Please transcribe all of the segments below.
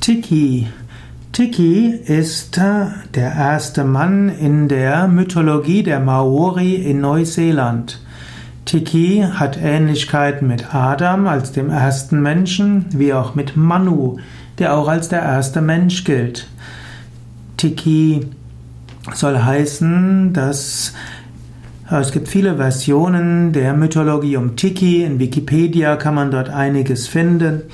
Tiki. Tiki ist äh, der erste Mann in der Mythologie der Maori in Neuseeland. Tiki hat Ähnlichkeiten mit Adam als dem ersten Menschen, wie auch mit Manu, der auch als der erste Mensch gilt. Tiki soll heißen, dass es gibt viele Versionen der Mythologie um Tiki. In Wikipedia kann man dort einiges finden.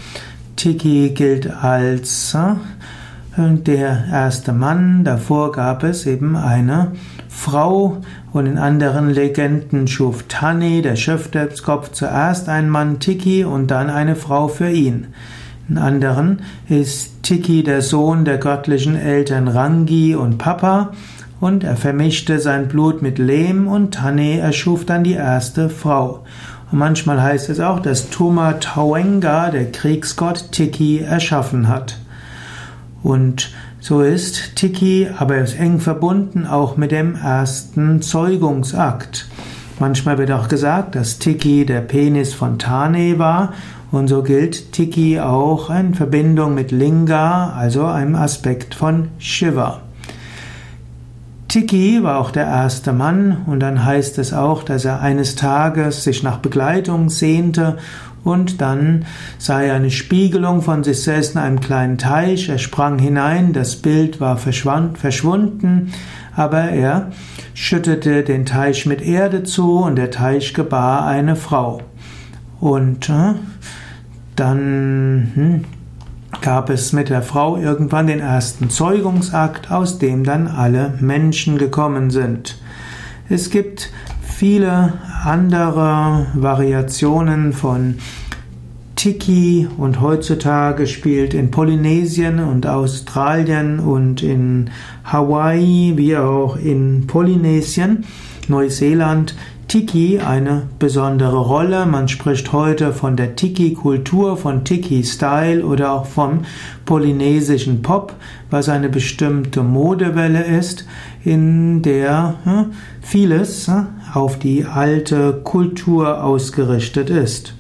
Tiki gilt als äh, der erste Mann. Davor gab es eben eine Frau und in anderen Legenden schuf Tani, der Schöpferkopf, zuerst einen Mann Tiki und dann eine Frau für ihn. In anderen ist Tiki der Sohn der göttlichen Eltern Rangi und Papa und er vermischte sein Blut mit Lehm und Tane erschuf dann die erste Frau. Und manchmal heißt es auch, dass Tuma Tawenga, der Kriegsgott Tiki, erschaffen hat. Und so ist Tiki aber ist eng verbunden auch mit dem ersten Zeugungsakt. Manchmal wird auch gesagt, dass Tiki der Penis von Tane war und so gilt Tiki auch in Verbindung mit Linga, also einem Aspekt von Shiva. Tiki war auch der erste Mann und dann heißt es auch, dass er eines Tages sich nach Begleitung sehnte und dann sah er eine Spiegelung von sich selbst in einem kleinen Teich. Er sprang hinein, das Bild war verschwunden, aber er schüttete den Teich mit Erde zu und der Teich gebar eine Frau. Und äh, dann hm, gab es mit der Frau irgendwann den ersten Zeugungsakt, aus dem dann alle Menschen gekommen sind. Es gibt viele andere Variationen von Tiki und heutzutage spielt in Polynesien und Australien und in Hawaii wie auch in Polynesien, Neuseeland Tiki eine besondere Rolle. Man spricht heute von der Tiki-Kultur, von Tiki-Style oder auch vom polynesischen Pop, was eine bestimmte Modewelle ist, in der hm, vieles hm, auf die alte Kultur ausgerichtet ist.